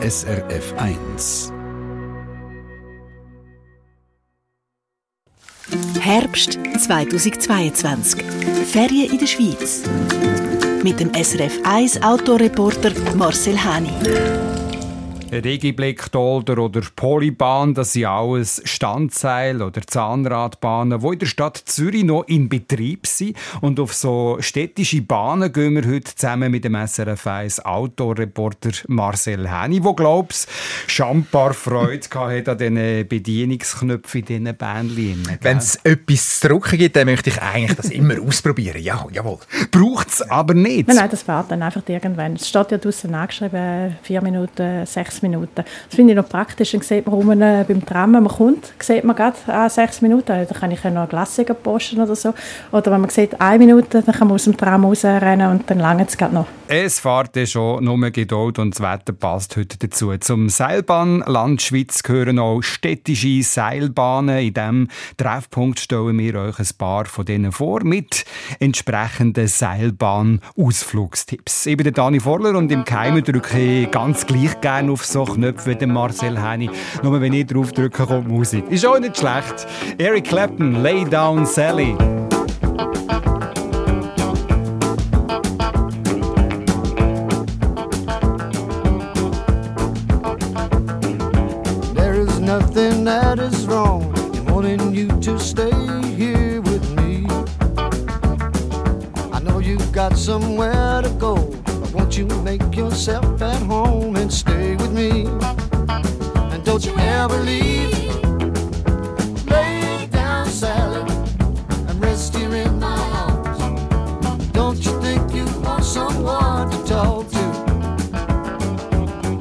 SRF 1. Herbst 2022. Ferien in der Schweiz. Mit dem SRF 1 Autoreporter Marcel Hani. Regiblickdolder oder Polybahn, das sind alles Standseil- oder Zahnradbahnen, die in der Stadt Zürich noch in Betrieb sind. Und auf so städtische Bahnen gehen wir heute zusammen mit dem SRF 1 Autoreporter Marcel Henny, der, glaubst schambar Freude hatte an diesen Bedienungsknöpfen in diesen Bähnchen. Wenn es etwas zu drucken gibt, dann möchte ich eigentlich das immer ausprobieren. Ja, jawohl. Braucht es aber nicht. Nein, nein, das fährt dann einfach irgendwann. Es steht ja draußen angeschrieben, vier Minuten, sechs Minuten. Das finde ich noch praktisch. Dann sieht man rum, äh, beim Tram, wenn man kommt, sieht man gerade ah, sechs Minuten. Da kann ich ja noch ein Glas posten oder so. Oder wenn man sieht, eine Minute, dann kann man aus dem Tram rausrennen und dann lange es gerade noch. Es fährt schon nur Geduld und das Wetter passt heute dazu. Zum Seilbahnland Schweiz gehören auch städtische Seilbahnen. In diesem Treffpunkt stellen wir euch ein paar von denen vor mit entsprechenden Seilbahn-Ausflugstipps. Ich bin der Dani Vorler und im Keimen drücke ich ganz gleich gerne auf so Knöpfe wie Marcel Henny. Nur wenn ich drauf drücke, kommt Musik. Ist auch nicht schlecht. Eric Clapton, Lay Down Sally. nothing that is wrong in wanting you to stay here with me. I know you've got somewhere to go, you make yourself at home and stay with me? And don't you ever leave. Lay down, Sally, and rest here in my arms. Don't you think you want someone to talk to?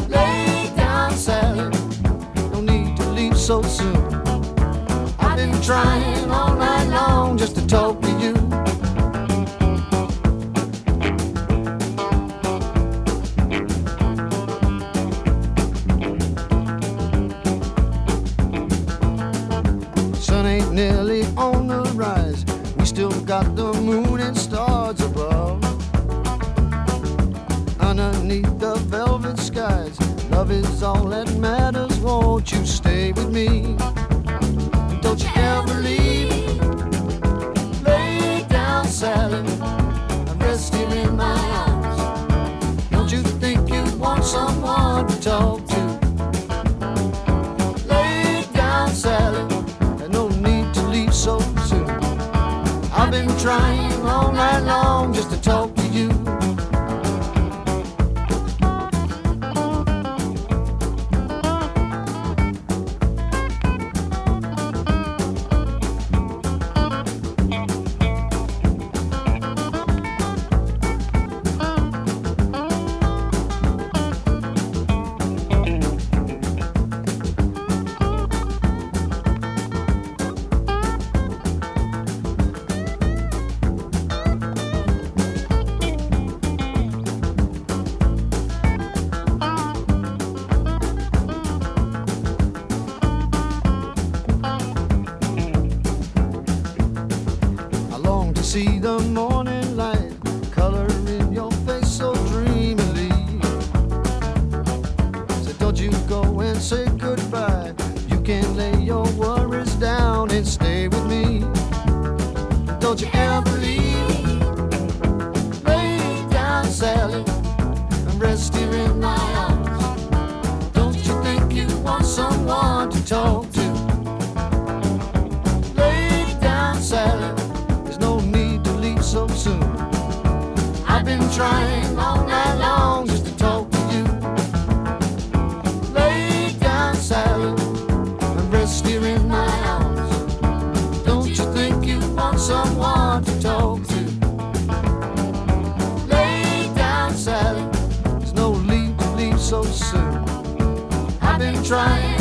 Lay down, Sally no need to leave so soon. I've been trying all night long just to talk see the morning light color in your face so dreamily. So don't you go and say goodbye. You can lay your worries down and stay with me. Don't you ever leave. Lay down, Sally, and rest here in my arms. Don't you think you want someone to talk I've been trying all night long just to talk to you. Lay down, Sally, and rest here in my arms. Don't you think you want someone to talk to? Lay down, Sally, there's no need to leave so soon. I've been trying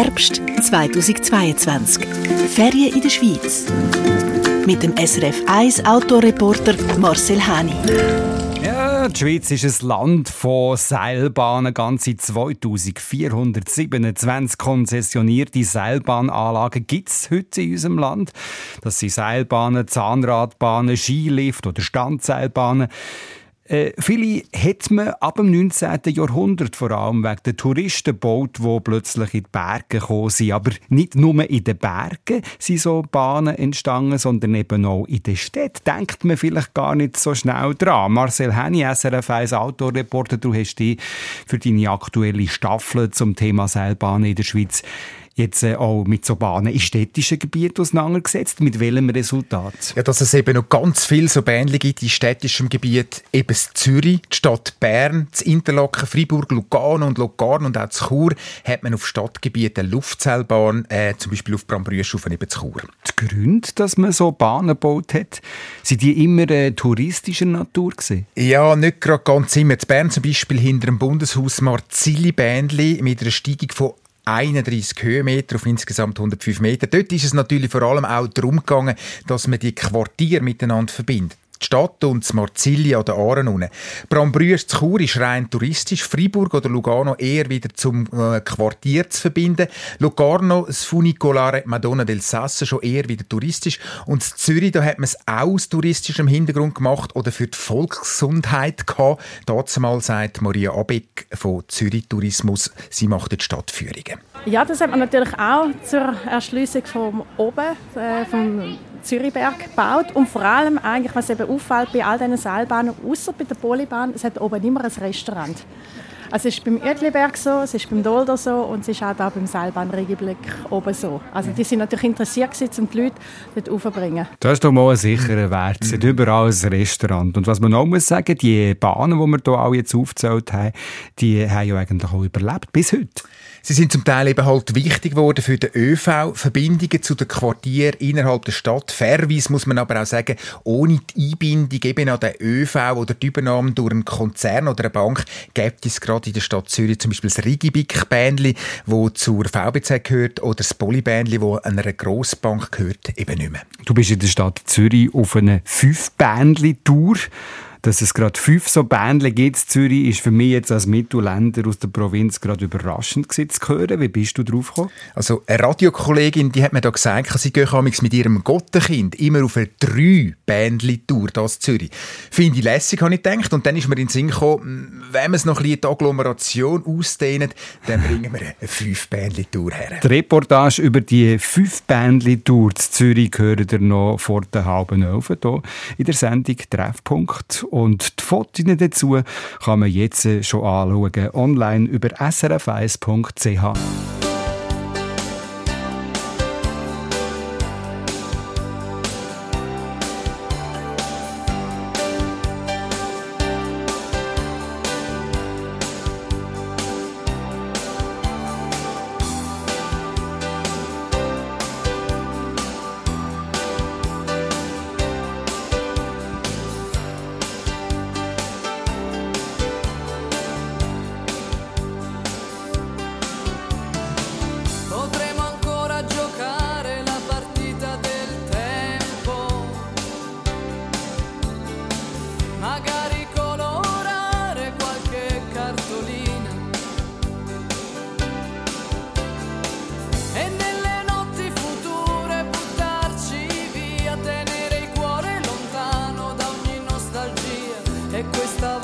Herbst 2022. Ferien in der Schweiz. Mit dem SRF 1 Autoreporter Marcel Hani. Ja, die Schweiz ist ein Land von Seilbahnen. Ganze 2427 konzessionierte Seilbahnanlagen gibt es heute in unserem Land. Das sind Seilbahnen, Zahnradbahnen, Skilift oder Standseilbahnen. Äh, viele hat man ab dem 19. Jahrhundert vor allem wegen der Touristen gebaut, die plötzlich in die Berge gekommen sind. Aber nicht nur in den Bergen sind so Bahnen entstanden, sondern eben auch in den Städten. Denkt man vielleicht gar nicht so schnell dran. Marcel Henny, SRF 1 Autoreporter, du hast dich für deine aktuelle Staffel zum Thema Seilbahnen in der Schweiz jetzt äh, auch mit so Bahnen in städtischen Gebieten auseinandergesetzt. Mit welchem Resultat? Ja, dass es eben noch ganz viele so Bähnchen gibt in städtischem Gebiet. Eben Zürich, die Stadt Bern, das Interlaken, Freiburg, Lugano und Locarno und auch Chur hat man auf Stadtgebieten eine Luftseilbahn, äh, zum Beispiel auf Brambrüschhofen, eben Chur. Die Gründe, dass man so Bahnen gebaut hat, sind die immer äh, touristischer Natur gewesen? Ja, nicht gerade ganz immer. In Bern zum Beispiel hinter dem Bundeshaus Marzilli-Bähnli mit einer Steigung von 31 Höhenmeter auf insgesamt 105 Meter. Dort ist es natürlich vor allem auch darum gegangen, dass man die Quartiere miteinander verbindet die Stadt und das Marzilli an der Aaren unten. Brambrüers zu Chur ist rein touristisch, Freiburg oder Lugano eher wieder zum äh, Quartier zu verbinden. Locarno, das Funicolare Madonna del Sasso schon eher wieder touristisch und in Zürich, da hat man es auch aus touristischem Hintergrund gemacht oder für die Volksgesundheit gehabt. Dazu mal sagt Maria Abeck von Zürich Tourismus, sie macht die Stadtführungen. Ja, das hat man natürlich auch zur Erschließung vom oben, äh, vom Zürichberg gebaut und vor allem eigentlich, was eben auffällt bei all diesen Seilbahnen, außer bei der Polybahn, es hat oben immer ein Restaurant. Also es ist beim Uetliberg so, es ist beim Dolder so und es ist auch da beim Seilbahn Regiblick oben so. Also die sind natürlich interessiert gewesen, um die Leute dort aufzubringen. Das ist doch mal ein sicherer Wert. Es hat überall ein Restaurant. Und was man auch muss sagen, die Bahnen, die wir hier alle jetzt aufgezählt haben, die haben ja eigentlich auch überlebt, bis heute. Sie sind zum Teil eben halt wichtig geworden für den ÖV, Verbindungen zu den Quartieren innerhalb der Stadt. Fairweise muss man aber auch sagen, ohne die Einbindung eben an den ÖV oder die Übernahme durch einen Konzern oder eine Bank gibt es gerade in der Stadt Zürich zum Beispiel das Rigibik-Bändli, das zur VBZ gehört, oder das Polybändli, das einer Grossbank gehört, eben nicht mehr. Du bist in der Stadt Zürich auf einer Fünf-Bändli-Tour. Dass es gerade fünf so Bändchen gibt in Zürich, ist für mich jetzt als Mittelländer aus der Provinz gerade überraschend zu hören. Wie bist du drauf gekommen? Also eine Radiokollegin, die hat mir da gesagt, sie gehen mit ihrem Gottenkind immer auf eine drei Bändli-Tour hier in Zürich. Finde ich lässig, habe ich gedacht. Und dann ist mir in den Sinn gekommen, wenn wir es noch ein bisschen die Agglomeration ausdehnen, dann bringen wir eine fünf Bändli-Tour her. Die Reportage über die fünf Bändli-Tour in Zürich hören ihr noch vor der halben Elf hier in der Sendung Treffpunkt. Und die Fotos dazu kann man jetzt schon anschauen, online über srf1.ch. e questa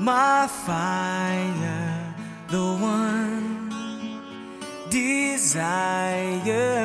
my fire, the one desire.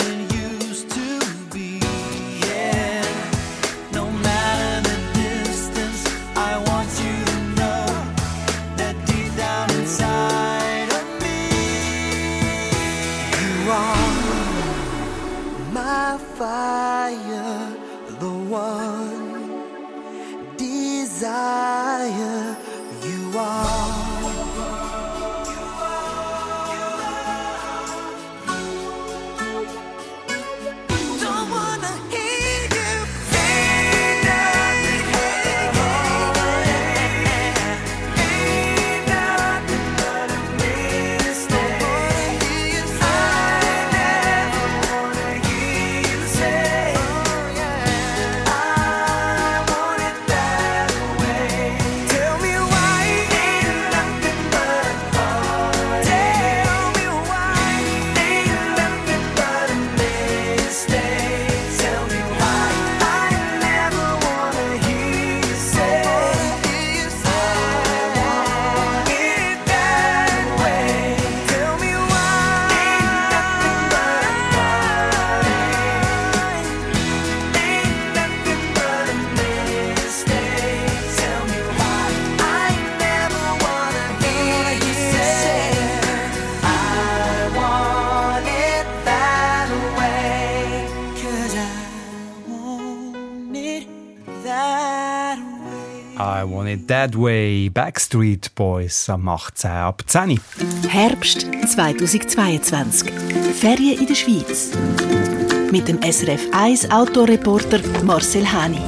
shining you That Way, Backstreet Boys am 18 ab 10. Herbst 2022. Ferien in der Schweiz. Mit dem SRF 1 Autoreporter Marcel Hani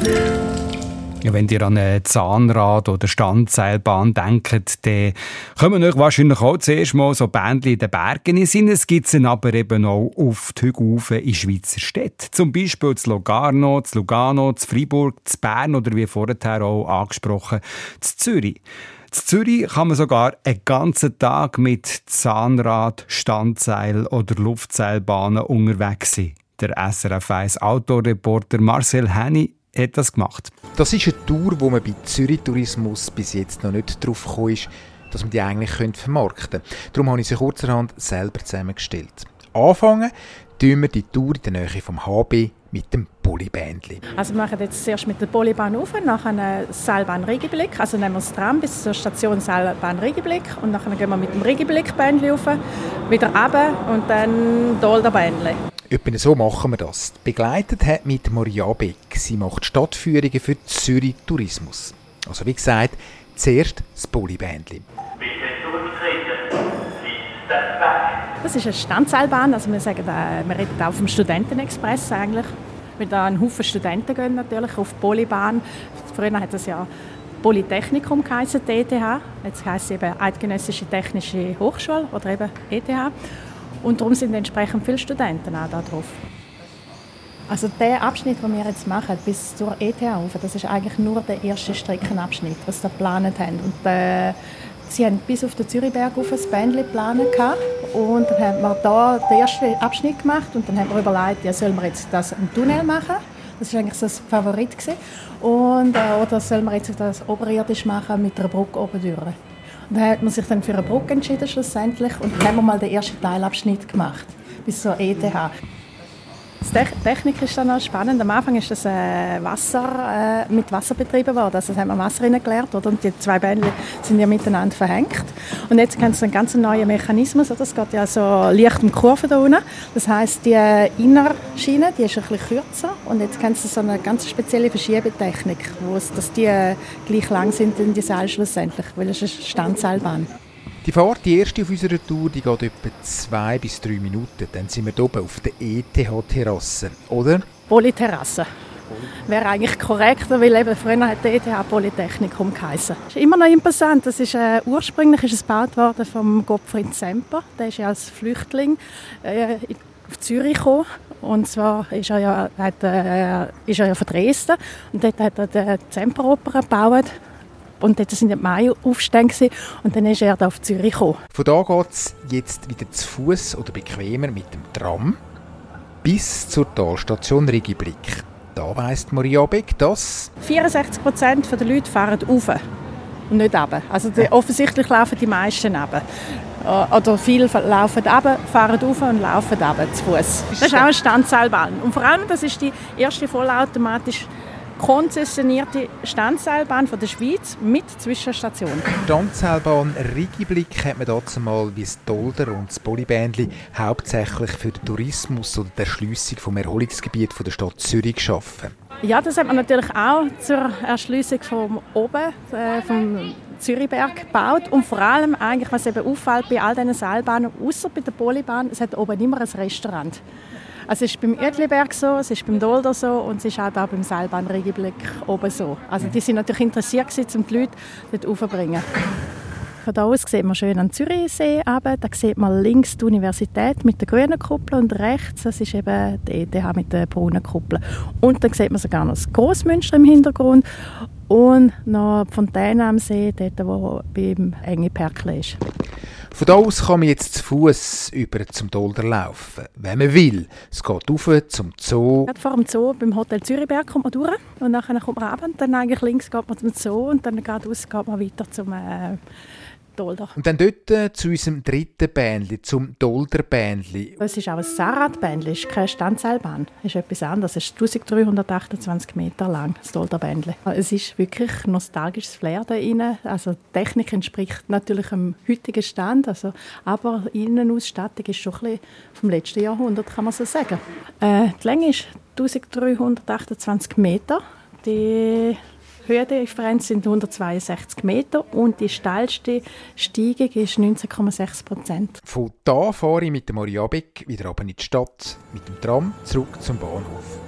wenn ihr an eine Zahnrad- oder Standseilbahn denkt, dann kommen euch wahrscheinlich auch zuerst mal so Bändchen in den Bergen in Sinn. Es gibt sie aber eben auch auf die Hügel in Schweizer Städten. Zum Beispiel zu Logarno, zu Lugano, zu Freiburg, zu Bern oder wie vorher auch angesprochen, zu Zürich. In Zürich kann man sogar einen ganzen Tag mit Zahnrad, Standseil oder Luftseilbahnen unterwegs sein. Der SRF 1 Autoreporter Marcel Henny hat das gemacht. Das ist eine Tour, wo man bei Zürich Tourismus bis jetzt noch nicht drauf gekommen ist, dass man die eigentlich vermarkten könnte. Darum habe ich sie kurzerhand selber zusammengestellt. Anfangen tun wir die Tour in der Nähe vom HB mit dem Polybändli. Also wir machen jetzt zuerst mit der Polybahn auf, nachher eine Seilbahn Regiblick, also nehmen wir das Tram bis zur Station Seilbahn Regiblick und nachher gehen wir mit dem Regiblick-Bändli auf, wieder runter und dann Dolder-Bändli. Etwa so machen wir das. Begleitet hat mit Maria Beck. Sie macht Stadtführungen für Zürich Tourismus. Also wie gesagt, zuerst das Polybändli. Das ist eine Standseilbahn, also wir sagen, wir reden auch vom Studentenexpress eigentlich. Weil da ein Haufen Studenten gehen natürlich auf die Polybahn. Früher hat das ja Polytechnikum geheißen, ETH. Jetzt heisst es eben Eidgenössische Technische Hochschule oder eben ETH. Und darum sind entsprechend viele Studenten auch da drauf. Also der Abschnitt, den wir jetzt machen, bis zur ETH rauf, das ist eigentlich nur der erste Streckenabschnitt, was sie geplant haben. Und, äh, sie haben bis auf den Zürichberg auf ein Bändchen geplant und dann haben wir da den ersten Abschnitt gemacht und dann haben wir überlegt, ja, sollen wir jetzt das im Tunnel machen? Das war eigentlich so das Favorit. Gewesen. Und, äh, oder sollen wir jetzt das oberirdisch machen mit einer Brücke oben durch? Dann hat man sich dann für eine Brücke entschieden schlussendlich und dann haben wir mal den ersten Teilabschnitt gemacht bis zur ETH. Die Te- Technik ist dann noch spannend. Am Anfang ist das äh, Wasser, äh, mit Wasser betrieben worden. Also das haben wir Wasser gelernt, oder? Und die zwei Bändchen sind ja miteinander verhängt. Und jetzt haben sie einen ganz neuen Mechanismus. Oder? Es geht ja so leicht um Kurven da unten. Das heisst, die äh, Innerschiene, die ist ein bisschen kürzer. Und jetzt haben sie so eine ganz spezielle Verschiebetechnik, wo es, dass die äh, gleich lang sind in die Seil schlussendlich, weil es ist eine Standseilbahn. Die Fahrt, die erste auf unserer Tour, die geht etwa zwei bis drei Minuten. Dann sind wir hier oben auf der ETH-Terrasse, oder? Polyterrasse. Wäre eigentlich korrekter, weil eben früher hat die ETH Polytechnikum geheißen. Ist immer noch imposant. Das ist, äh, ursprünglich ist es gebaut worden vom Gottfried Semper. Der ist ja als Flüchtling äh, auf Zürich gekommen. Und zwar ist er ja, hat, äh, ist er ja von Dresden. Und dort hat er die Semperoper gebaut. Und dort sind die Mai-Aufstände. gewesen. Und dann ist er da auf Zürich gekommen. Von da geht es jetzt wieder zu Fuß oder bequemer mit dem Tram bis zur Talstation Rigiblick. Da weiss Maria Beck, dass 64 Prozent der Leute fahren rauf und nicht runter. Also die, offensichtlich laufen die meisten runter. Äh, Oder viele laufen runter, fahren rauf und laufen runter zu Fuß. Das ist auch eine Standseilbahn. Und vor allem, das ist die erste vollautomatisch konzessionierte Standseilbahn von der Schweiz mit Zwischenstation. Standseilbahn Rigiblick hat man dazu mal wie das Dolder und das Polybändli hauptsächlich für den Tourismus und die Erschliessung vom Erholungsgebiet von der Stadt Zürich geschaffen. Ja, das hat man natürlich auch zur Erschliessung vom oben, äh, vom Zürichberg gebaut. Und vor allem, eigentlich, was eben auffällt bei all diesen Seilbahnen, außer bei der Polybahn, es hat oben immer ein Restaurant. Also es ist beim Uetliberg so, es ist beim Dolder so und es ist auch da beim Seilbahn Regiblick oben so. Also die sind natürlich interessiert gewesen, um die Leute dort raufzubringen. Von da aus sieht man schön an den Zürichsee runter. Da sieht man links die Universität mit der grünen Kuppel und rechts das ist eben die ETH mit der braunen Kuppel. Und dann sieht man sogar noch das Grossmünster im Hintergrund und noch die Fontäne am See, dort wo beim Enge Perkle ist. Von da aus kann man jetzt zu Fuß über zum Dolder laufen, wenn man will. Es geht rauf zum Zoo. Gerade vor dem Zoo, beim Hotel Zürichberg, kommt man durch und dann kommt man und dann eigentlich links geht man zum Zoo und dann geradeaus geht man weiter zum äh, Dolder. Und dann dort äh, zu unserem dritten Bändli, zum Dolder Bändli. Es ist auch ein Saarradbändli, es ist keine Standseilbahn. Es ist etwas anderes. Es ist 1328 Meter lang, das Dolderbändli. Es ist wirklich nostalgisches Flair da drin. Also die Technik entspricht natürlich dem heutigen Stand, also, aber die Innenausstattung ist schon ein bisschen vom letzten Jahrhundert, kann man so sagen. Äh, die Länge ist 1328 Meter. Die Höhendifferenz sind 162 Meter und die steilste Steigung ist 19,6 Prozent. Von da fahre ich mit der Maria Beck wieder runter in die Stadt, mit dem Tram zurück zum Bahnhof.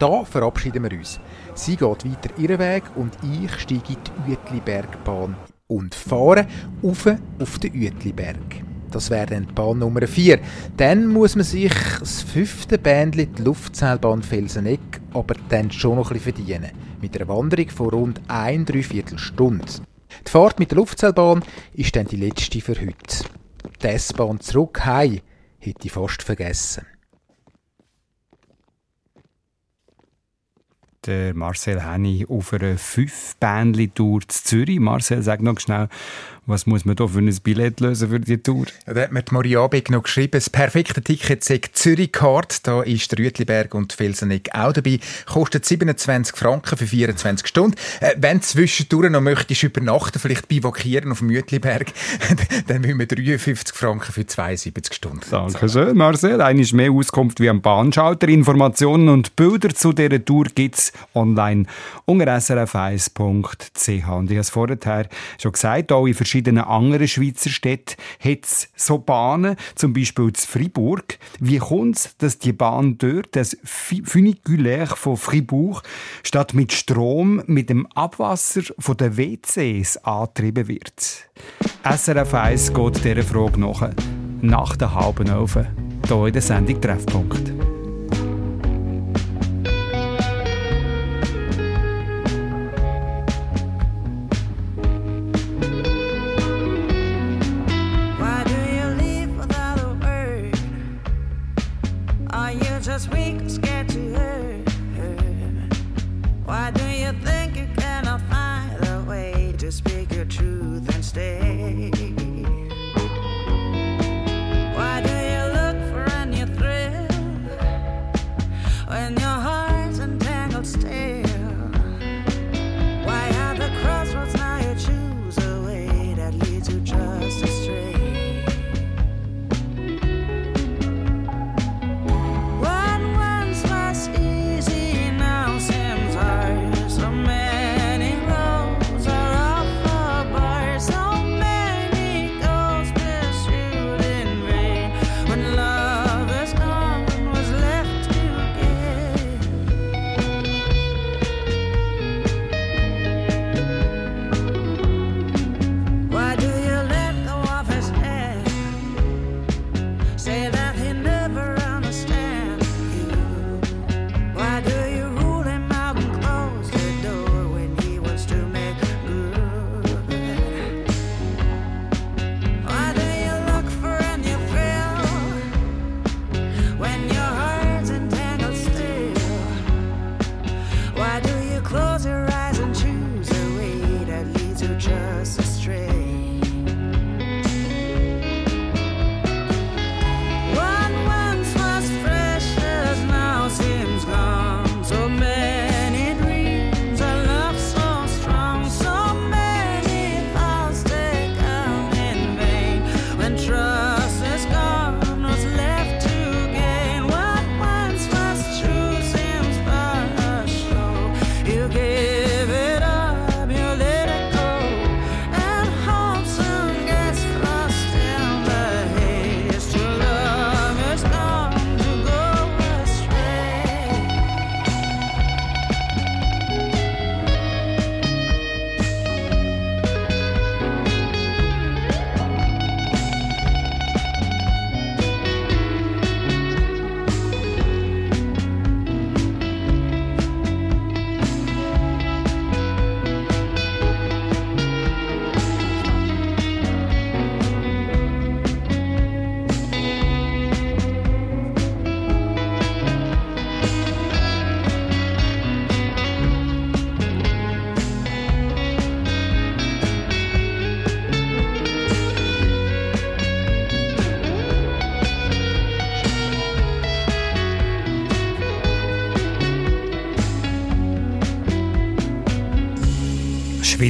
da verabschieden wir uns. Sie geht weiter ihren Weg und ich steige in die Uetlibergbahn und fahre auf auf den Uetliberg. Das wäre dann die Bahn Nummer 4. Dann muss man sich das fünfte Bändchen, die Luftseilbahn Felseneck, aber dann schon noch ein bisschen verdienen. Mit einer Wanderung von rund ein Dreiviertelstunde. Die Fahrt mit der Luftseilbahn ist dann die letzte für heute. Die S-Bahn zurück heim hätte ich fast vergessen. Der Marcel Henny auf einer fünf bändli tour zu Zürich. Marcel, sag noch schnell, was muss man da für ein Billett lösen für die Tour? Ja, da hat mir die Maria Beck noch geschrieben, das perfekte Ticket sagt Zürich Card. Da ist der Rütliberg und Felseneck auch dabei. Kostet 27 Franken für 24 Stunden. Äh, wenn du zwischendurch noch möchtest übernachten, vielleicht bivakieren auf dem Rütliberg, dann müssen wir 53 Franken für 72 Stunden. Danke schön, Marcel. Eine mehr Auskunft wie am Bahnschalter. Informationen und Bilder zu dieser Tour gibt es online unter srf1.ch. Und ich habe es vorher schon gesagt, auch in verschiedenen anderen Schweizer Städten hat es so Bahnen, zum Beispiel in Fribourg. Wie kommt es, dass die Bahn dort, das Funiculaire von Fribourg, statt mit Strom mit dem Abwasser von den WCs angetrieben wird? SRF 1 geht dieser Frage nach, nach der halben Elfen, hier in der Sendung Treffpunkt.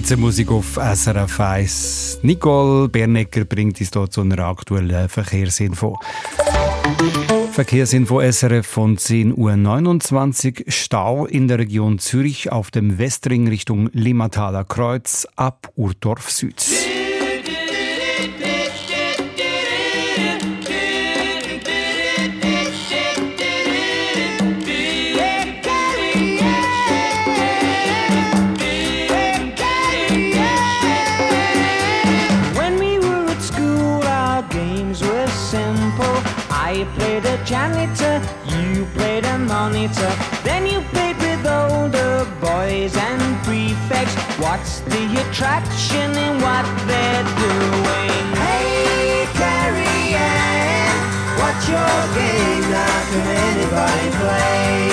Schweizer Musik auf SRF 1. Nicole Bernecker bringt uns hier zu einer aktuellen Verkehrsinfo. Verkehrsinfo SRF von 10.29 Uhr. Stau in der Region Zürich auf dem Westring Richtung Limmataler Kreuz ab Urdorf Süd. Janitor, you played a monitor. Then you played with older boys and prefects. What's the attraction in what they're doing? Hey, Carrie Ann, what's your game? Now can anybody play?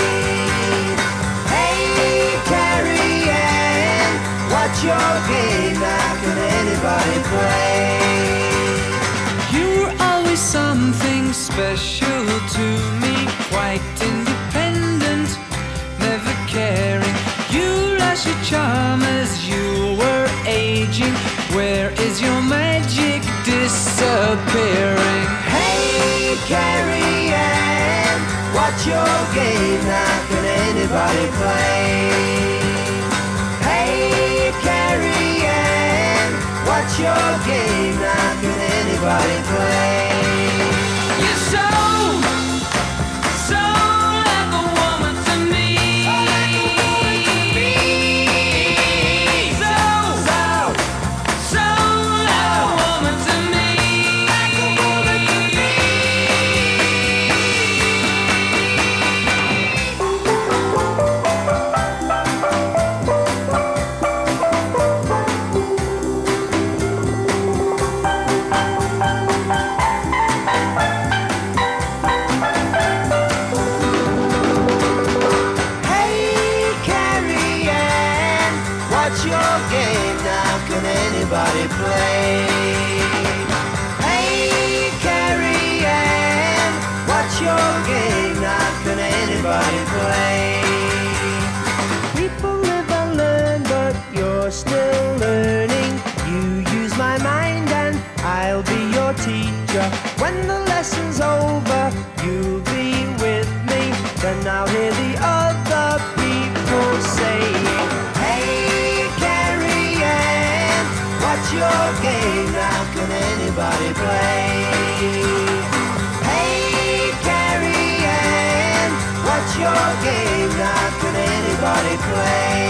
Hey, Carrie Ann, what's your game? Now can anybody play? You're always something special to me, quite independent, never caring. You lost your charm as you were aging. Where is your magic disappearing? Hey, Carrie Ann, what's your game? Now can anybody play? Hey, Carrie Ann, what's your game? Now can anybody play? Your game? Now can anybody play?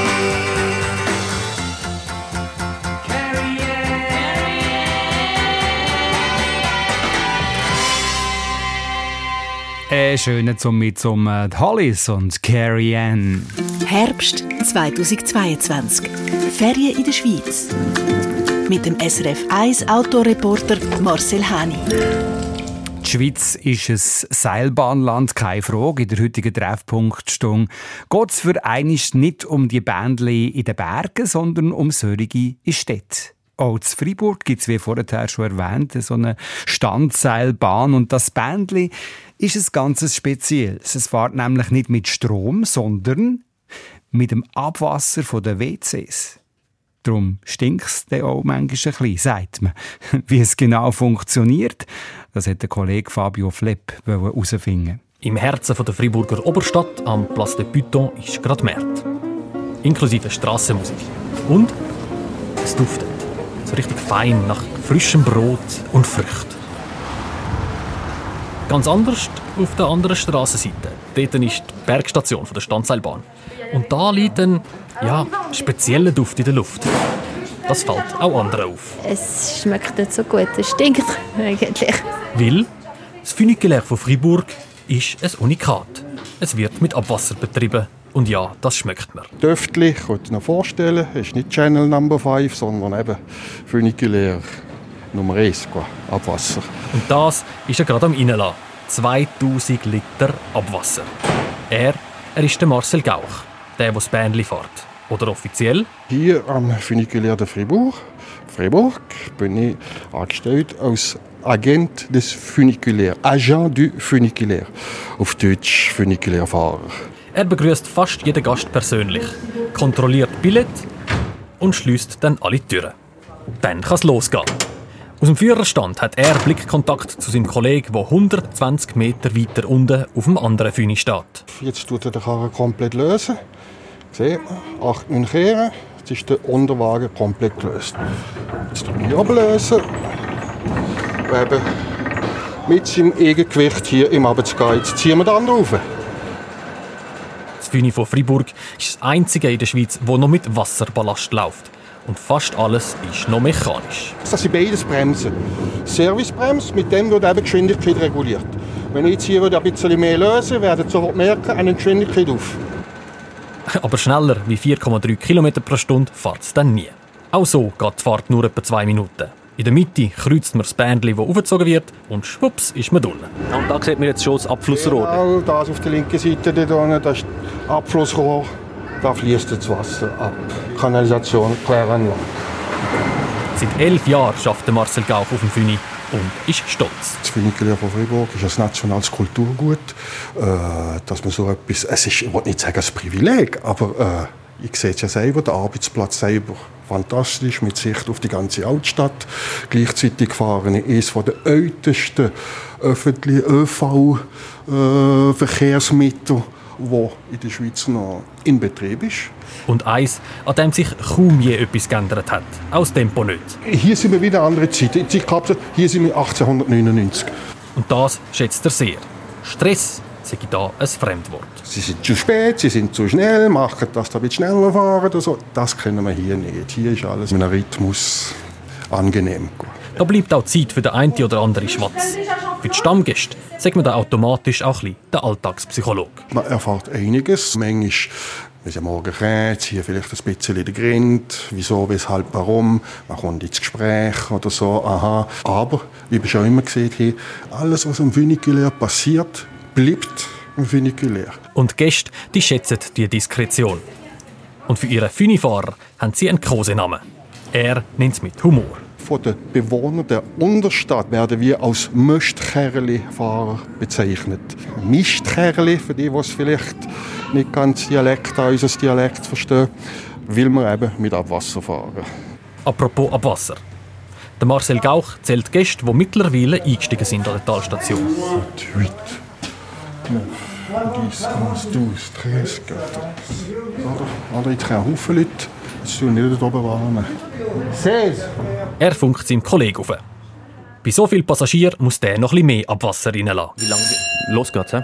Ein schöner zum mit zum äh, Hollis und Carrie Ann. Herbst 2022. Ferien in der Schweiz. Mit dem SRF 1 Autoreporter Marcel Hani. Die Schweiz ist ein Seilbahnland, keine Frage. In der heutigen Treffpunktstunde geht es für einiges nicht um die Bändli in den Bergen, sondern um solche in Städten. Auch in Freiburg gibt es, wie vorher schon erwähnt, so eine Standseilbahn. Und das Bändli ist ein ganz Spezielles. Es fährt nämlich nicht mit Strom, sondern mit dem Abwasser den WCs. Darum stinkt es auch manchmal ein bisschen, sagt man. Wie es genau funktioniert, das hat der Kollege Fabio Flepp herausfinden. Im Herzen der Freiburger Oberstadt am Place de Python ist gerade März. Inklusive Strassenmusik. Und es duftet. So richtig fein nach frischem Brot und Früchten. Ganz anders auf der anderen Strassenseite. Dort ist die Bergstation der Standseilbahn. Und da liegt ein ja, spezieller Duft in der Luft. Das fällt auch anderen auf. Es schmeckt nicht so gut, es stinkt eigentlich. Weil das Funiculaire von Fribourg ist ein Unikat. Es wird mit Abwasser betrieben. Und ja, das schmeckt mir. Döftlich, könnt ihr noch vorstellen, ist nicht Channel Number 5, sondern eben Funiculaire Nummer 1, quoi, Abwasser. Und das ist er gerade am Reinlassen. 2000 Liter Abwasser. Er, er ist der Marcel Gauch, der, der das Bändli fährt. Oder offiziell? Hier am Funiculaire de Fribourg, Fribourg, bin ich angestellt als Agent des Funiculaire, Agent du Funiculaire, auf Deutsch Funiculaire-Fahrer. Er begrüßt fast jeden Gast persönlich, kontrolliert Billett und schließt dann alle Türen. Dann kann es losgehen. Aus dem Führerstand hat er Blickkontakt zu seinem Kollegen, der 120 Meter weiter unten auf dem anderen Füni steht. Jetzt tut er den Karren komplett lösen. Seht man, 8 9 Kehren. Jetzt ist der Unterwagen komplett gelöst. Jetzt ich ablösen. Eben mit seinem Eigengewicht hier im Abendskei. Jetzt ziehen wir den anderen rauf. Das Füni von Fribourg ist das einzige in der Schweiz, das noch mit Wasserballast läuft. Und fast alles ist noch mechanisch. Das sind beides Bremsen. Servicebremse, mit dem wird eben die Geschwindigkeit reguliert. Wenn ich jetzt hier ein bisschen mehr lösen werdet ihr sofort merken, eine Geschwindigkeit auf. Aber schneller wie 4,3 km pro Stunde fährt es dann nie. Auch so geht die Fahrt nur etwa zwei Minuten. In der Mitte kreuzt man das Bändchen, das aufgezogen wird, und schwupps ist man unten. Und da sieht man jetzt schon das Abflussrohr. Genau, das auf der linken Seite, unten, das ist Abflussrohr. Da fließt das Wasser ab. Kanalisation, Kläranlage. Seit elf Jahren schafft der Marcel Gauch auf dem Füni und ist stolz. Das Funikular von Freiburg ist ein nationales Kulturgut. Äh, dass man so etwas, es ist, ich will nicht sagen ein Privileg, aber äh, ich sehe es ja selber, der Arbeitsplatz selber fantastisch, mit Sicht auf die ganze Altstadt. Gleichzeitig fahren ich eines der ältesten öffentlichen ÖV-Verkehrsmittel, wo in der Schweiz noch in Betrieb ist. Und eins, an dem sich kaum je etwas geändert hat. Das Tempo nicht. Hier sind wir wieder andere Zeit. Ich glaube, hier sind wir 1899. Und das schätzt er sehr. Stress sei da ein Fremdwort. Sie sind zu spät, sie sind zu schnell, machen das bisschen schneller fahren oder so. Das können wir hier nicht. Hier ist alles in einem Rhythmus angenehm. Da bleibt auch Zeit für den einen oder anderen Schmatz. Für die Stammgäste sagt man da automatisch auch ein bisschen der Alltagspsychologe. Man erfährt einiges. Manchmal wir sind morgen Krätz, hier vielleicht ein bisschen der Grind, wieso, weshalb, warum. Man kommt ins Gespräch oder so, aha. Aber, wie wir schon immer gesehen haben, alles, was am Funikulär passiert, bleibt am Funikulär. Und die Gäste, die schätzen die Diskretion. Und für ihren Funifahrer haben sie einen Kosenamen. Er nennt es mit Humor. Von den Bewohnern der Unterstadt werden wir als Möstkerli-Fahrer bezeichnet. Mistkerli, für die, die es vielleicht nicht ganz Dialekt, unser Dialekt verstehen, weil wir eben mit Abwasser fahren. Apropos Abwasser. Der Marcel Gauch zählt Gäste, die mittlerweile eingestiegen sind an der Talstation. Dix, onze, douze, treize, quatorze. Oder, oder jetzt kein Haufen Leute. Jetzt wir nicht dort oben warnen. Seize! Er funkt seinem Kollegen auf. Bei so vielen Passagieren muss der noch bisschen mehr Abwasser reinlassen. Wie lange? Los geht's, hä?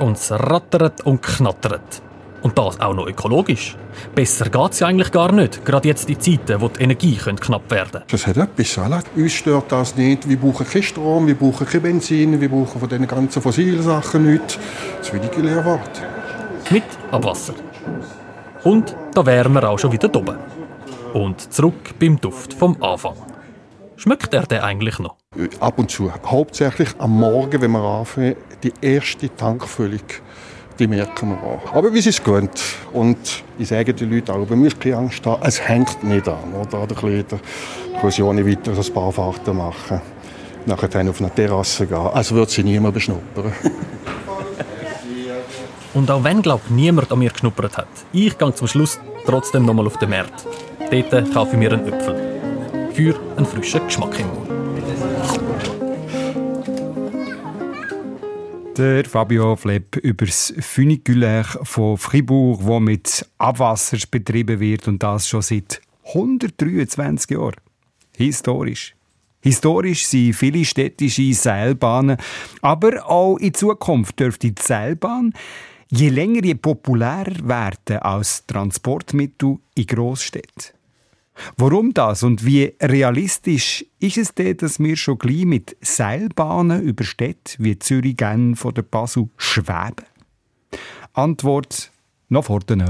Und es rattert und knattert. Und das auch noch ökologisch. Besser geht's ja eigentlich gar nicht, gerade jetzt in Zeiten, wo die Energie könnte knapp werden. Das hat etwas. Voilà. Uns stört das nicht. Wir brauchen keinen Strom, wir brauchen kein Benzin, wir brauchen von diesen ganzen fossilen Sachen nichts. Das will ich leer warten. Mit Abwasser. Und da wären wir auch schon wieder oben. Und zurück beim Duft vom Anfang. Schmeckt er denn eigentlich noch? Ab und zu. Hauptsächlich am Morgen, wenn wir anfangen, die erste Tankfüllung, die merken wir auch. Aber wir sind es gewöhnt. Und ich sage den Leuten auch, man muss keine Angst haben, es hängt nicht an. Oder? Oder ein bisschen Kursionen weiter, so ein paar Fahrten machen. Nachher auf eine Terrasse gehen. Also wird sie niemand beschnuppern. Und auch wenn, glaub niemand an mir geschnuppert hat, ich gehe zum Schluss trotzdem nochmal auf den Markt. Dort kaufe ich mir einen Äpfel. Für einen frischen Geschmack im Mund. Der Fabio Flepp über das Funiculaire von Fribourg, wo mit Abwasser betrieben wird und das schon seit 123 Jahren. Historisch. Historisch sind viele städtische Seilbahnen, aber auch in Zukunft dürfte die Seilbahn je länger je populärer werden als Transportmittel in Großstädten. Warum das und wie realistisch ist es denn, dass wir schon gleich mit Seilbahnen über Städte wie Zürich, Genf oder Basel schweben? Antwort noch vor den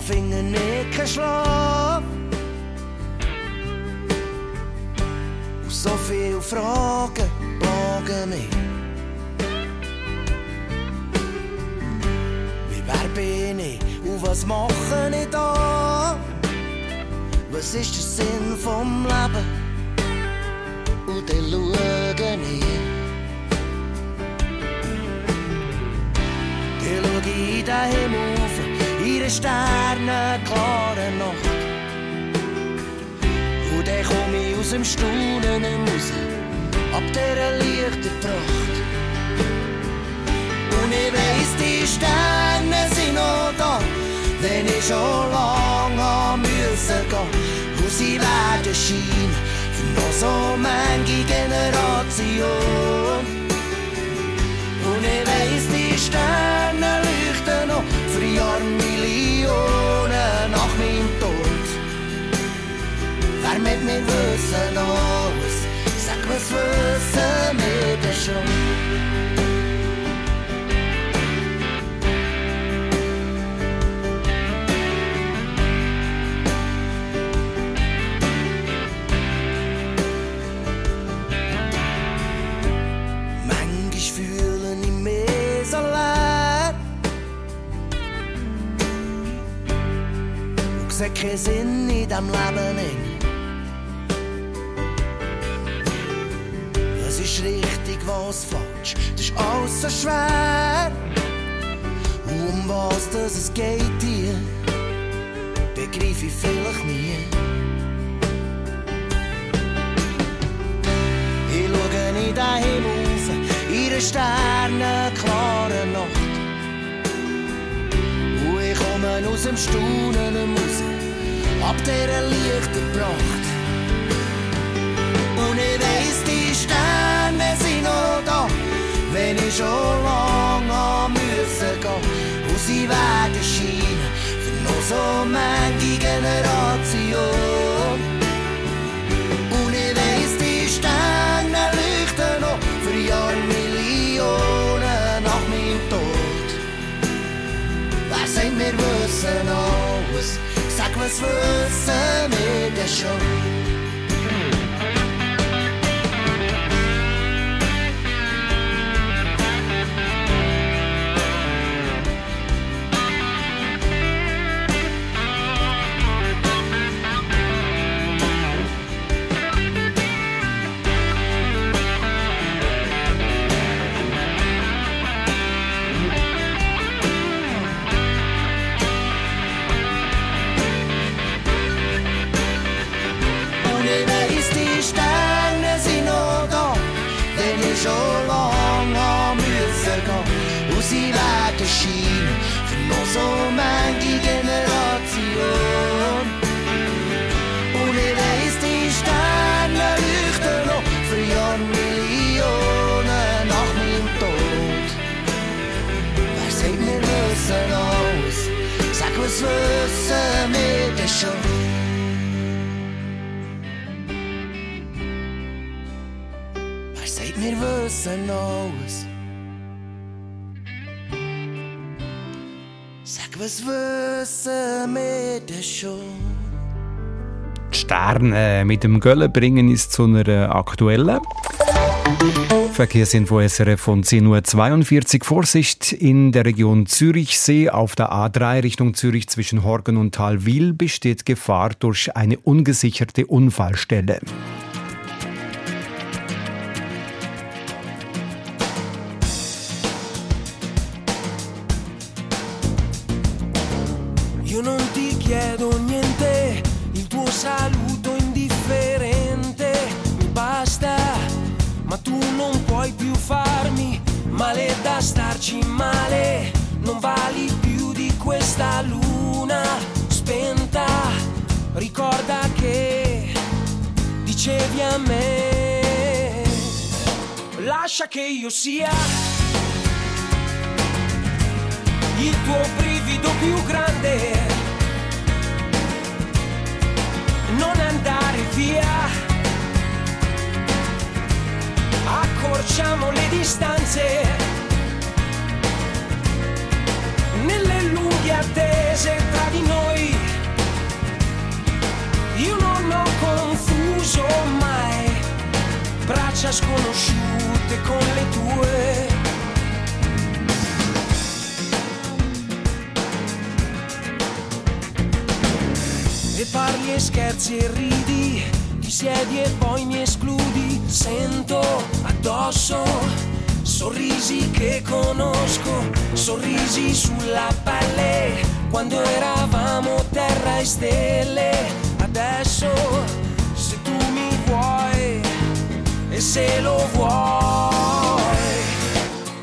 Nächte, da finde ich keinen Schlaf. Und so viele Fragen plagen mich. Wie wer bin ich und was mache ich da? Was ist der Sinn vom Leben? Und dann schaue ich. Dann schau ich in den Himmel in der sternenklaren Nacht. Und dann komm ich aus dem Staunen raus, ab dieser Lichtertracht. Und ich weiss, die Sterne sind noch da, wenn ich schon lange müssen gehen. Und sie werden scheinen für noch so manche Generation. Und ich weiss, die Sterne für Jahre Millionen nach meinem Tod. Wer mit mir wissen alles, sag was wissen wir denn schon? Keinen Sinn in diesem Leben. Was ist richtig, was falsch, das ist alles so schwer. Um was das es geht hier, begreife ich vielleicht nie. Ich schaue in den Himmel in einer sternenklaren Nacht. Komme aus dem Staunen raus, ab dieser lichten Pracht. Und ich weiss, die Sterne sind noch da, wenn ich schon lange haben müssen gehen. Und sie werden scheinen für noch so manche Generation. Und ich weiss, die Sterne sagt, wir wissen alles? Sag, was wissen wir wissen alles? Sag, was wissen wir denn schon? Die Sterne mit dem Göllen bringen uns zu einer aktuellen Verkehrsinfo SRF von 10.42 Uhr. Vorsicht in der Region Zürichsee auf der A3 Richtung Zürich zwischen Horgen und Talwil besteht Gefahr durch eine ungesicherte Unfallstelle. Me, lascia che io sia il tuo brivido più grande. Non andare via. Accorciamo le distanze. Nelle lunghe attese tra di noi. Io non ho confuso mai. Braccia sconosciute con le tue. E parli e scherzi e ridi, ti siedi e poi mi escludi. Sento addosso sorrisi che conosco, sorrisi sulla pelle. Quando eravamo terra e stelle, adesso se tu mi vuoi e se lo vuoi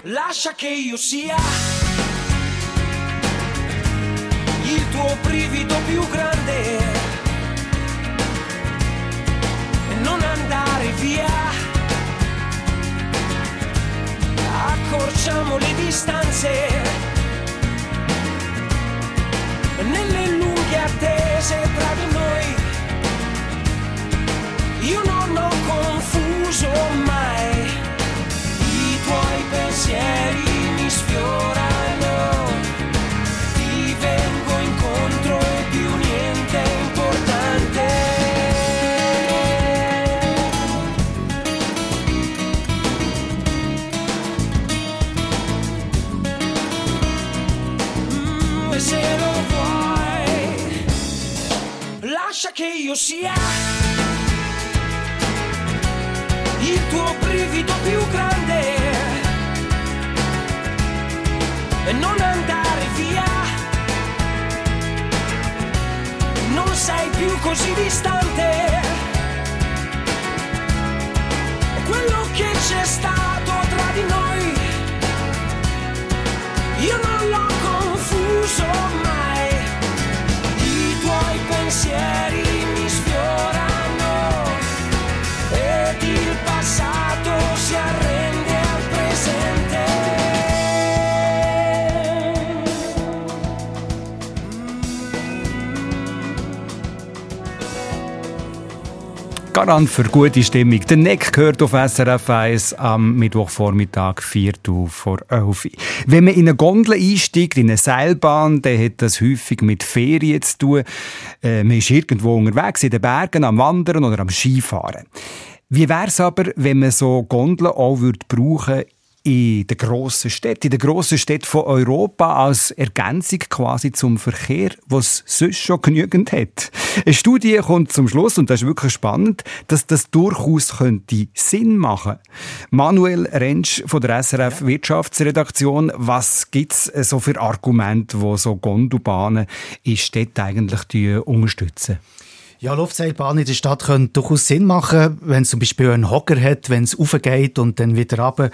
lascia che io sia il tuo brivido più grande. E non andare via. Accorciamo le distanze. Nelle lunghe attese tra di noi io non ho confuso mai i tuoi pensieri mi sfiorano. Ti vengo incontro e più niente importante. Mm, se vuoi, lascia che io sia tuo brivido più grande e non andare via. Non sei più così distante. Quello che c'è stato Garant für gute Stimmung. Der Neck gehört auf SRF 1 am Mittwochvormittag 4 Uhr vor 11 Uhr. Wenn man in eine Gondel einsteigt, in eine Seilbahn, dann hat das häufig mit Ferien zu tun. Äh, man ist irgendwo unterwegs, in den Bergen, am Wandern oder am Skifahren. Wie wäre es aber, wenn man so Gondeln auch würde in den grossen Städten, in den grossen Städten von Europa als Ergänzung quasi zum Verkehr, was es sonst schon genügend hat. Eine Studie kommt zum Schluss, und das ist wirklich spannend, dass das durchaus könnte Sinn machen. Manuel Rentsch von der SRF Wirtschaftsredaktion, was gibt es so für Argumente, wo so Gondelbahnen in Städten eigentlich unterstützen? Ja, Luftseilbahn in der Stadt können durchaus Sinn machen, wenn es zum Beispiel einen Hocker hat, wenn es raufgeht und dann wieder runter.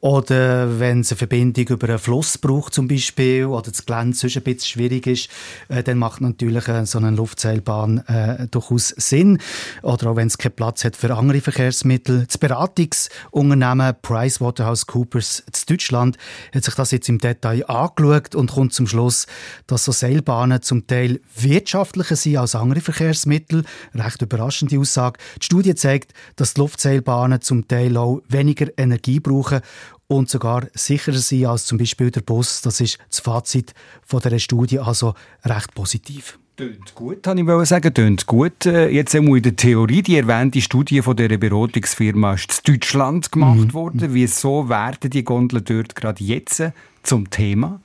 Oder wenn es eine Verbindung über einen Fluss braucht zum Beispiel oder das Gelände sonst ein bisschen schwierig ist, äh, dann macht natürlich äh, so eine Luftseilbahn äh, durchaus Sinn. Oder auch wenn es keinen Platz hat für andere Verkehrsmittel. Das Beratungsunternehmen PricewaterhouseCoopers in Deutschland hat sich das jetzt im Detail angeschaut und kommt zum Schluss, dass so Seilbahnen zum Teil wirtschaftlicher sind als andere Verkehrsmittel. Recht überraschende Aussage. Die Studie zeigt, dass die Luftseilbahnen zum Teil auch weniger Energie brauchen und sogar sicherer sind als zum Beispiel der Bus. Das ist das Fazit von der Studie, also recht positiv. Tönt gut, kann ich sagen. Tönt gut. Äh, Jetzt einmal in der Theorie. Die erwähnte Studie von dieser Beratungsfirma ist in Deutschland gemacht Mhm. worden. Wieso werden die Gondeln dort gerade jetzt zum Thema?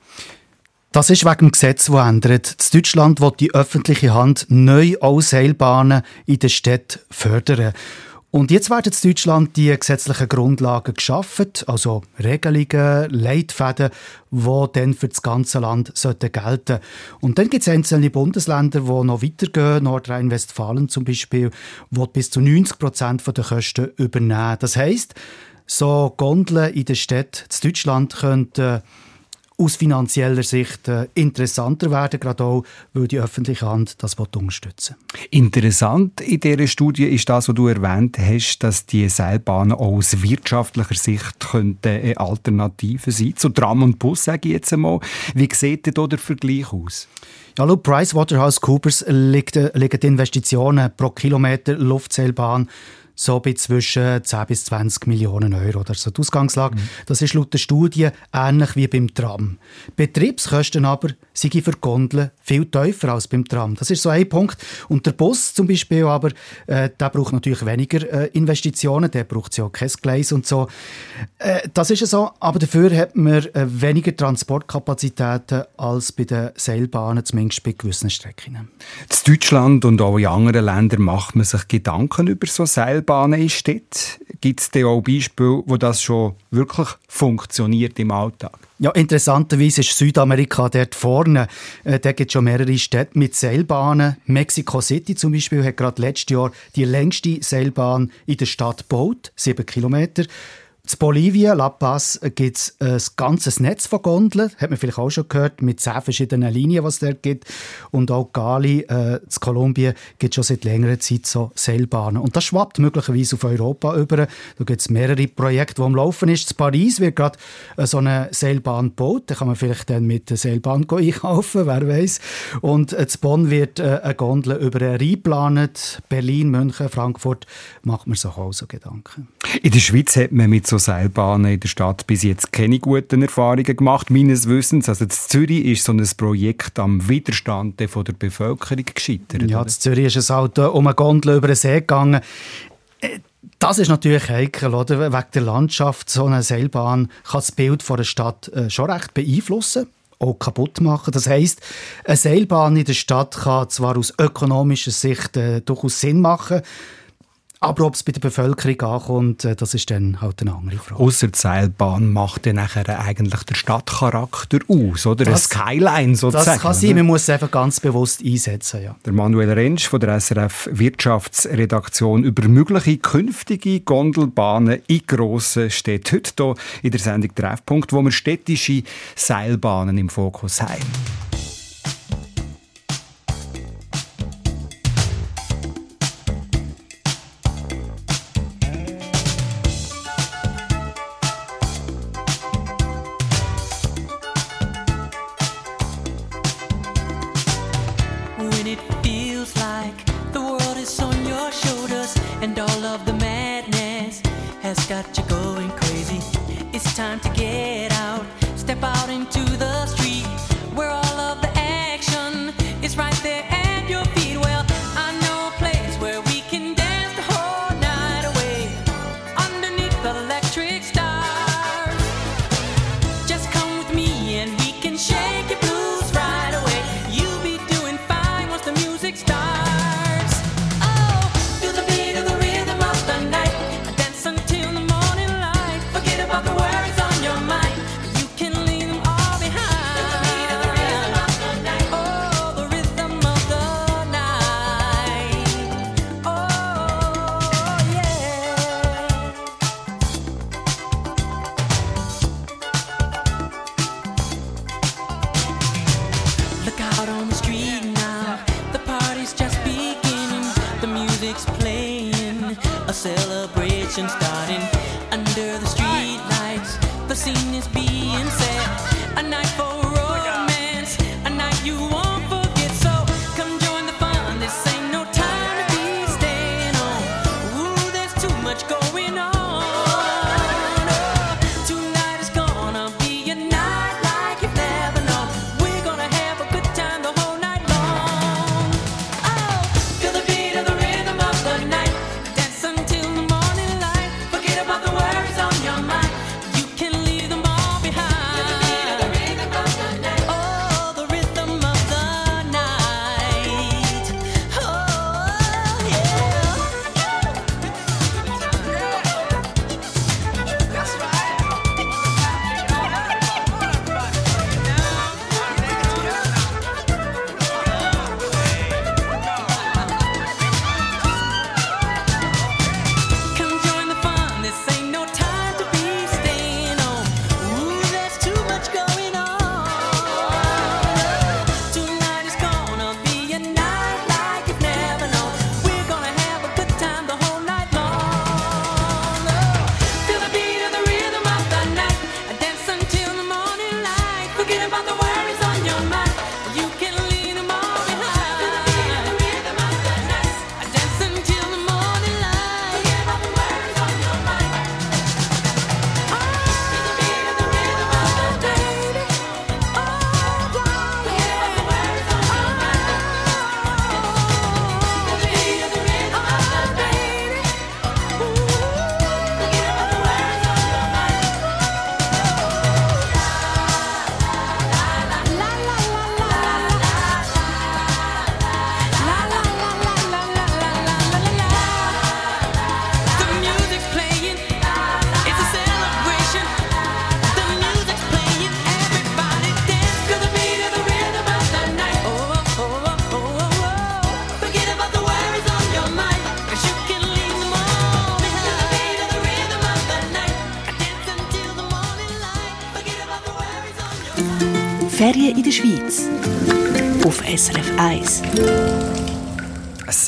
Das ist wegen dem Gesetz, das ändert. In Deutschland will die öffentliche Hand neu auch Seilbahnen in den Städten fördern. Und jetzt werden in Deutschland die gesetzlichen Grundlagen geschaffen, also Regelungen, Leitfäden, die dann für das ganze Land sollten gelten Und dann gibt es einzelne Bundesländer, die noch weitergehen, Nordrhein-Westfalen zum Beispiel, die bis zu 90 Prozent der Kosten übernehmen. Das heisst, so Gondeln in den Städten in Deutschland könnten aus finanzieller Sicht äh, interessanter werden, gerade auch, weil die öffentliche Hand das unterstützen Interessant in dieser Studie ist das, was du erwähnt hast, dass die Seilbahnen auch aus wirtschaftlicher Sicht könnten eine Alternative sein zu Tram und Bus, sage ich jetzt einmal. Wie sieht denn da der Vergleich aus? Ja, laut PricewaterhouseCoopers liegt, äh, liegen die Investitionen pro Kilometer Luftseilbahn so bei zwischen 10 bis 20 Millionen Euro. Oder so die Ausgangslage. Das ist laut der Studie ähnlich wie beim Tram. Betriebskosten aber sind für Gondeln viel tiefer als beim Tram. Das ist so ein Punkt. Und der Bus zum Beispiel aber, äh, der braucht natürlich weniger äh, Investitionen, der braucht ja kein Gleis und so. Äh, das ist ja so, aber dafür hat man äh, weniger Transportkapazitäten als bei den Seilbahnen, zumindest bei gewissen Strecken. In Deutschland und auch in anderen Ländern macht man sich Gedanken über so Seilbahnen in Städten. Gibt es da auch Beispiele, wo das schon wirklich funktioniert im Alltag? Ja, interessanterweise ist Südamerika dort vorne. Äh, da gibt es schon mehrere Städte mit Seilbahnen. Mexico City zum Beispiel hat gerade letztes Jahr die längste Seilbahn in der Stadt gebaut, sieben Kilometer. In Bolivien, La Paz, gibt es ein ganzes Netz von Gondeln, hat man vielleicht auch schon gehört, mit zehn verschiedenen Linien, was es dort gibt. Und auch Gali, äh, in Kolumbien, gibt schon seit längerer Zeit so Seilbahnen. Und das schwappt möglicherweise auf Europa über. Da gibt es mehrere Projekte, die am Laufen ist. In Paris wird gerade äh, so eine Seilbahn gebaut. Da kann man vielleicht dann mit der Seilbahn einkaufen, wer weiß. Und äh, in Bonn wird äh, eine Gondel über den Rhein geplant. Berlin, München, Frankfurt macht man sich auch so Gedanken. In der Schweiz hat man mit so Seilbahnen in der Stadt bis jetzt keine guten Erfahrungen gemacht, meines Wissens. Also in Zürich ist so ein Projekt am Widerstand der von der Bevölkerung gescheitert. Ja, in Zürich ist es halt äh, um eine Gondel über den See gegangen. Äh, Das ist natürlich heikel, oder? Wegen der Landschaft. So eine Seilbahn kann das Bild von der Stadt äh, schon recht beeinflussen. Auch kaputt machen. Das heisst, eine Seilbahn in der Stadt kann zwar aus ökonomischer Sicht äh, durchaus Sinn machen, aber ob es bei der Bevölkerung ankommt, äh, das ist dann halt eine andere Frage. Ausser die Seilbahn macht dann nachher eigentlich der Stadtcharakter aus, oder? Ein Skyline sozusagen. Das kann sein, man muss es einfach ganz bewusst einsetzen. Ja. Der Manuel Rentsch von der SRF Wirtschaftsredaktion über mögliche künftige Gondelbahnen in grossen Städten. Heute hier in der Sendung Treffpunkt, wo wir städtische Seilbahnen im Fokus haben.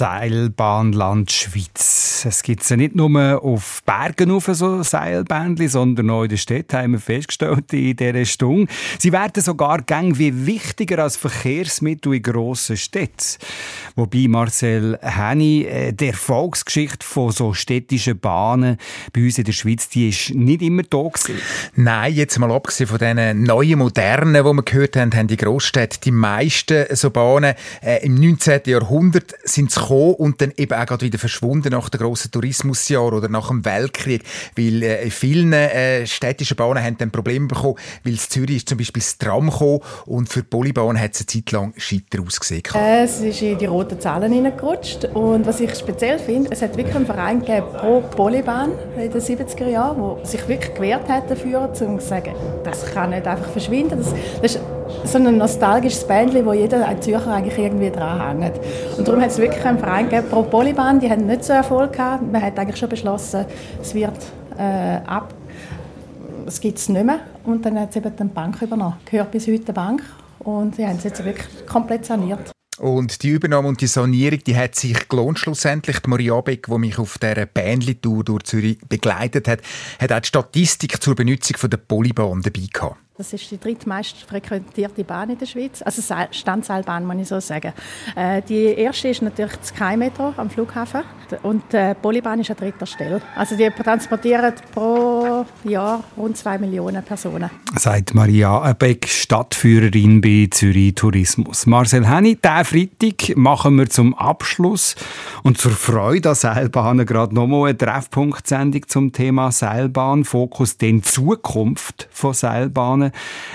Seilbahnland Schweiz. Es gibt ja nicht nur auf Bergen auf so Seilbändli, sondern auch in der Stadt, haben wir festgestellt in dieser Stunde. Sie werden sogar gang wie wichtiger als Verkehrsmittel in grossen Städten. Wobei Marcel Henny, äh, die Erfolgsgeschichte von so städtischen Bahnen bei uns in der Schweiz, die ist nicht immer da gewesen. Nein, jetzt mal abgesehen von diesen neuen, modernen, die wir gehört haben, haben die Großstädte die meisten so Bahnen äh, im 19. Jahrhundert sind sie gekommen und dann eben auch wieder verschwunden nach den grossen Tourismusjahren oder nach dem Weltkrieg, weil äh, in vielen äh, städtischen Bahnen haben dann Probleme bekommen, weil Zürich ist zum Beispiel das Tram gekommen und für die Polybahn hat es eine Zeit lang scheiter ausgesehen. Äh, Es ist in die roten Zahlen hineingerutscht. Und was ich speziell finde, es hat wirklich einen Verein gegeben pro Polybahn in den 70er Jahren, der sich wirklich gewehrt hat dafür, um zu sagen, das kann nicht einfach verschwinden. Das, das ist so ein nostalgisches Bändchen, wo jeder ein Zürcher eigentlich irgendwie dranhängt. Und darum hat es wirklich einen Verein gegeben pro Polybahn. Die haben nicht so Erfolg gehabt. Man hat eigentlich schon beschlossen, es wird äh, ab es gibt es nicht mehr. Und dann hat es eben die Bank übernommen. Gehört bis heute der Bank. Und sie haben es jetzt wirklich komplett saniert. Und die Übernahme und die Sanierung, die hat sich gelohnt schlussendlich. Die Maria Beck, die mich auf dieser Bähnli-Tour durch Zürich begleitet hat, hat auch die Statistik zur Benutzung der Polybahn dabei gehabt. Das ist die drittmeist frequentierte Bahn in der Schweiz. Also Seil- Standseilbahn, muss ich so sagen. Äh, die erste ist natürlich das Sky-Metro am Flughafen. Und die Polybahn ist an dritter Stelle. Also die transportieren pro Jahr rund zwei Millionen Personen. Sagt Maria Abeck, Stadtführerin bei Zürich Tourismus. Marcel Henny, diesen Freitag machen wir zum Abschluss und zur Freude an Seilbahnen gerade nochmal eine Treffpunktsendung zum Thema Seilbahn. Fokus den Zukunft von Seilbahnen.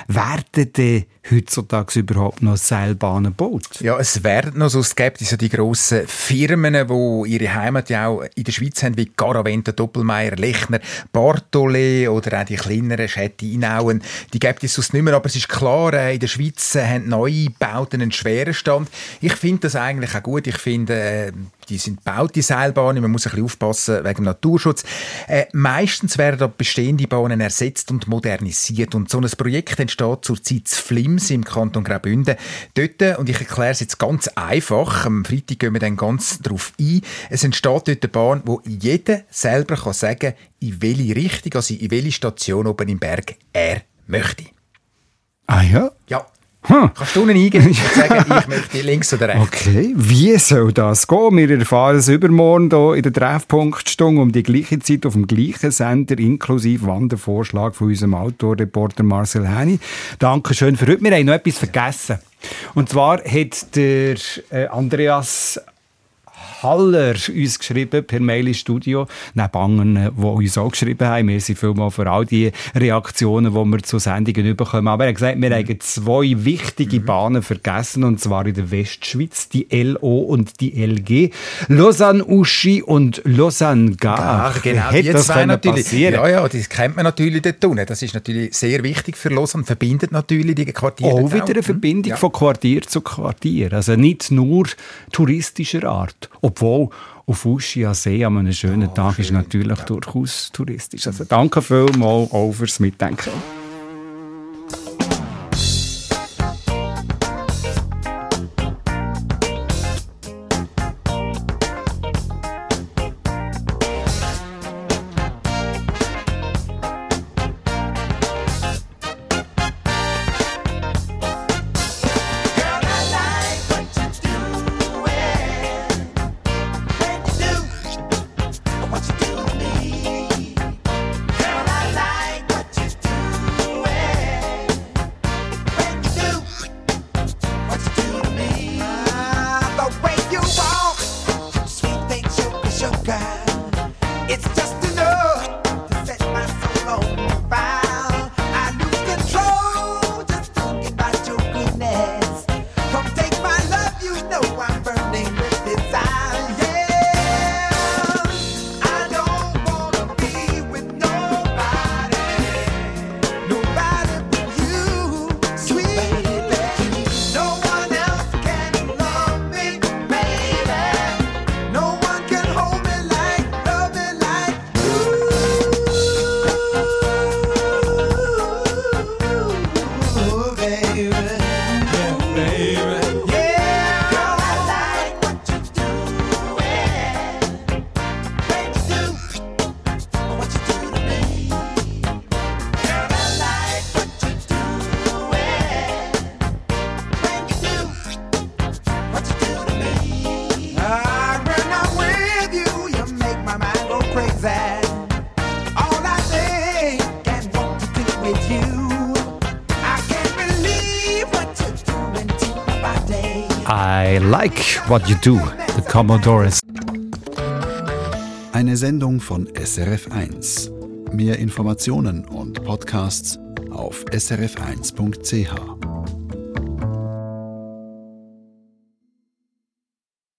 Werden denn heutzutage überhaupt noch Seilbahnen gebaut? Ja, es werden noch so, es gibt so die grossen Firmen, die ihre Heimat ja auch in der Schweiz haben, wie Garaventa, Doppelmeier, Lechner, Bartolé oder auch die kleineren Städte Inauen. Die gibt es sonst nicht mehr, aber es ist klar, äh, in der Schweiz äh, haben neue Bauten einen schweren Stand. Ich finde das eigentlich auch gut. Ich finde, äh, die sind gebaut, die Seilbahnen. Man muss ein bisschen aufpassen wegen dem Naturschutz. Äh, meistens werden da bestehende Bahnen ersetzt und modernisiert. Und so ein Projekt entsteht zurzeit zu Flims im Kanton Graubünden. Dort, und ich erkläre es jetzt ganz einfach, am Freitag gehen wir dann ganz darauf ein, es entsteht dort eine Bahn, wo jeder selber kann sagen in welche Richtung, also in welche Station oben im Berg er möchte. Ah ja? Ja. Hm. Kannst du ihnen eingeben und sagen, ich möchte links oder rechts? Okay, wie soll das gehen? Wir erfahren es übermorgen hier in der Treffpunktstunde um die gleiche Zeit auf dem gleichen Sender, inklusive Wandervorschlag von unserem Autorreporter Marcel Henny. Dankeschön für heute. Wir haben noch etwas vergessen. Und zwar hat der äh, Andreas Haller uns geschrieben per Mail ins Studio, neben anderen, die uns auch geschrieben haben. Merci vielmals für all die Reaktionen, die wir zu Sendungen bekommen. Aber er hat gesagt, wir haben zwei wichtige Bahnen vergessen, und zwar in der Westschweiz, die LO und die LG. Lausanne-Uschi und Lausanne-Gare. Ach, genau, Hätte die das zwei natürlich. passieren? Ja, ja, das kennt man natürlich dort unten. Das ist natürlich sehr wichtig für Lausanne, verbindet natürlich die Quartiere. Auch wieder eine Verbindung Ja. von Quartier zu Quartier. Also nicht nur touristischer Art. Obwohl auf Uschi an einem schönen Tag ist natürlich durchaus touristisch. Also danke vielmals auch fürs Mitdenken. What you do, the Commodores. Eine Sendung von SRF1. Mehr Informationen und Podcasts auf srf1.ch.